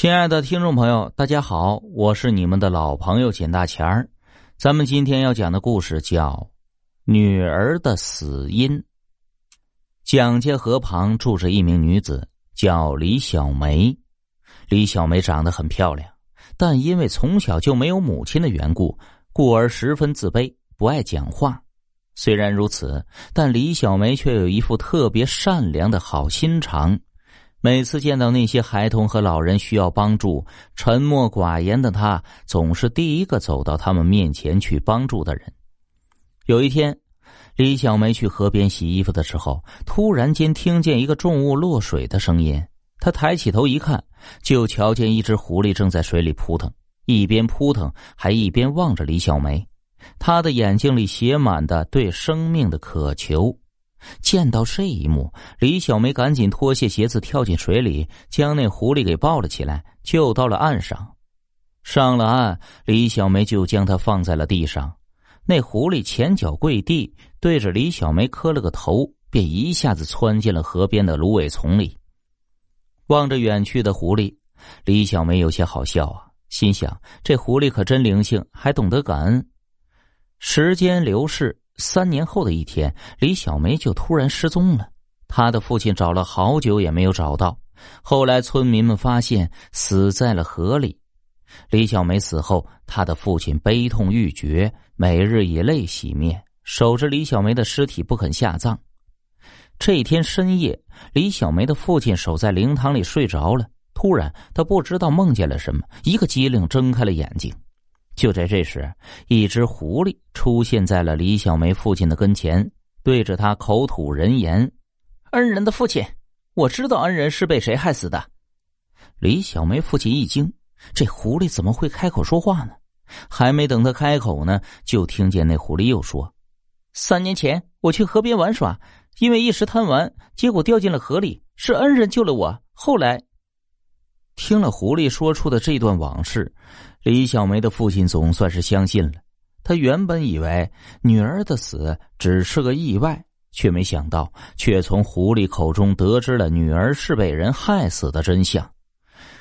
亲爱的听众朋友，大家好，我是你们的老朋友简大钱儿。咱们今天要讲的故事叫《女儿的死因》。蒋家河旁住着一名女子，叫李小梅。李小梅长得很漂亮，但因为从小就没有母亲的缘故，故而十分自卑，不爱讲话。虽然如此，但李小梅却有一副特别善良的好心肠。每次见到那些孩童和老人需要帮助，沉默寡言的他总是第一个走到他们面前去帮助的人。有一天，李小梅去河边洗衣服的时候，突然间听见一个重物落水的声音。她抬起头一看，就瞧见一只狐狸正在水里扑腾，一边扑腾还一边望着李小梅。他的眼睛里写满的对生命的渴求。见到这一幕，李小梅赶紧脱下鞋子跳进水里，将那狐狸给抱了起来，救到了岸上。上了岸，李小梅就将它放在了地上。那狐狸前脚跪地，对着李小梅磕了个头，便一下子窜进了河边的芦苇丛里。望着远去的狐狸，李小梅有些好笑啊，心想：这狐狸可真灵性，还懂得感恩。时间流逝。三年后的一天，李小梅就突然失踪了。她的父亲找了好久也没有找到。后来村民们发现死在了河里。李小梅死后，她的父亲悲痛欲绝，每日以泪洗面，守着李小梅的尸体不肯下葬。这一天深夜，李小梅的父亲守在灵堂里睡着了。突然，他不知道梦见了什么，一个机灵睁开了眼睛。就在这时，一只狐狸出现在了李小梅父亲的跟前，对着他口吐人言：“恩人的父亲，我知道恩人是被谁害死的。”李小梅父亲一惊，这狐狸怎么会开口说话呢？还没等他开口呢，就听见那狐狸又说：“三年前我去河边玩耍，因为一时贪玩，结果掉进了河里，是恩人救了我。后来……”听了狐狸说出的这段往事。李小梅的父亲总算是相信了。他原本以为女儿的死只是个意外，却没想到，却从狐狸口中得知了女儿是被人害死的真相。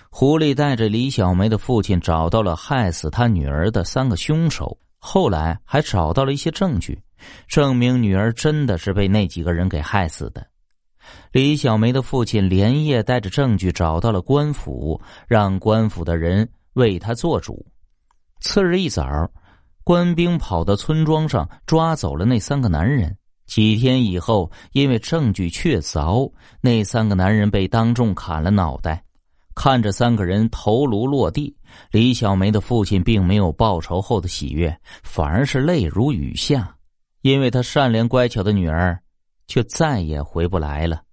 狐狸带着李小梅的父亲找到了害死他女儿的三个凶手，后来还找到了一些证据，证明女儿真的是被那几个人给害死的。李小梅的父亲连夜带着证据找到了官府，让官府的人。为他做主。次日一早，官兵跑到村庄上抓走了那三个男人。几天以后，因为证据确凿，那三个男人被当众砍了脑袋。看着三个人头颅落地，李小梅的父亲并没有报仇后的喜悦，反而是泪如雨下，因为他善良乖巧的女儿，却再也回不来了。